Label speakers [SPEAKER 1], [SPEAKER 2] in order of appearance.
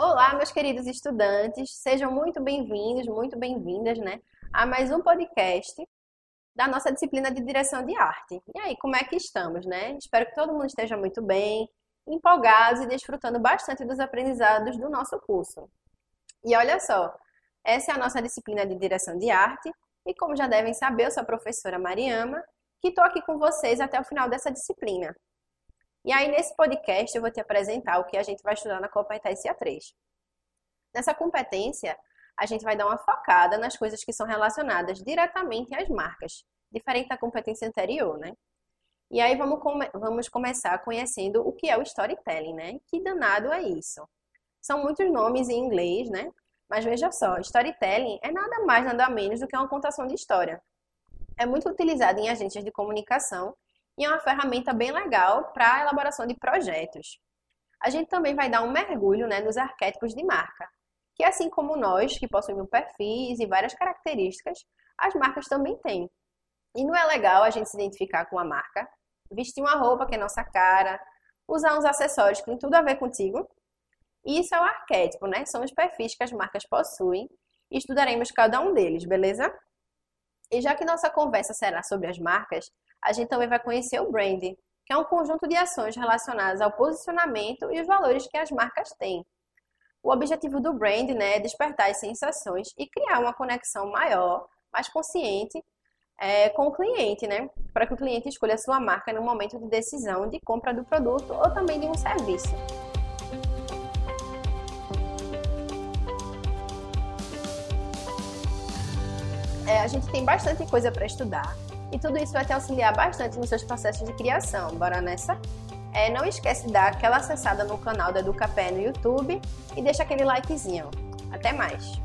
[SPEAKER 1] Olá, meus queridos estudantes, sejam muito bem-vindos, muito bem-vindas, né, a mais um podcast da nossa disciplina de direção de arte. E aí, como é que estamos, né? Espero que todo mundo esteja muito bem, empolgados e desfrutando bastante dos aprendizados do nosso curso. E olha só, essa é a nossa disciplina de direção de arte, e como já devem saber, eu sou a professora Mariama, que estou aqui com vocês até o final dessa disciplina. E aí, nesse podcast, eu vou te apresentar o que a gente vai estudar na competência 3. Nessa competência, a gente vai dar uma focada nas coisas que são relacionadas diretamente às marcas, diferente da competência anterior, né? E aí vamos, come vamos começar conhecendo o que é o storytelling, né? Que danado é isso? São muitos nomes em inglês, né? Mas veja só, storytelling é nada mais, nada menos do que uma contação de história. É muito utilizado em agências de comunicação e é uma ferramenta bem legal para a elaboração de projetos. A gente também vai dar um mergulho né, nos arquétipos de marca, que assim como nós, que possuímos perfis e várias características, as marcas também têm. E não é legal a gente se identificar com a marca, vestir uma roupa que é nossa cara, usar uns acessórios que tem tudo a ver contigo. Isso é o arquétipo, né? São os perfis que as marcas possuem e estudaremos cada um deles, beleza? E já que nossa conversa será sobre as marcas, a gente também vai conhecer o branding, que é um conjunto de ações relacionadas ao posicionamento e os valores que as marcas têm. O objetivo do brand né, é despertar as sensações e criar uma conexão maior, mais consciente é, com o cliente, né? Para que o cliente escolha a sua marca no momento de decisão de compra do produto ou também de um serviço. É, a gente tem bastante coisa para estudar e tudo isso vai te auxiliar bastante nos seus processos de criação. Bora nessa? É, não esquece de dar aquela acessada no canal da Educapé no YouTube e deixa aquele likezinho. Até mais!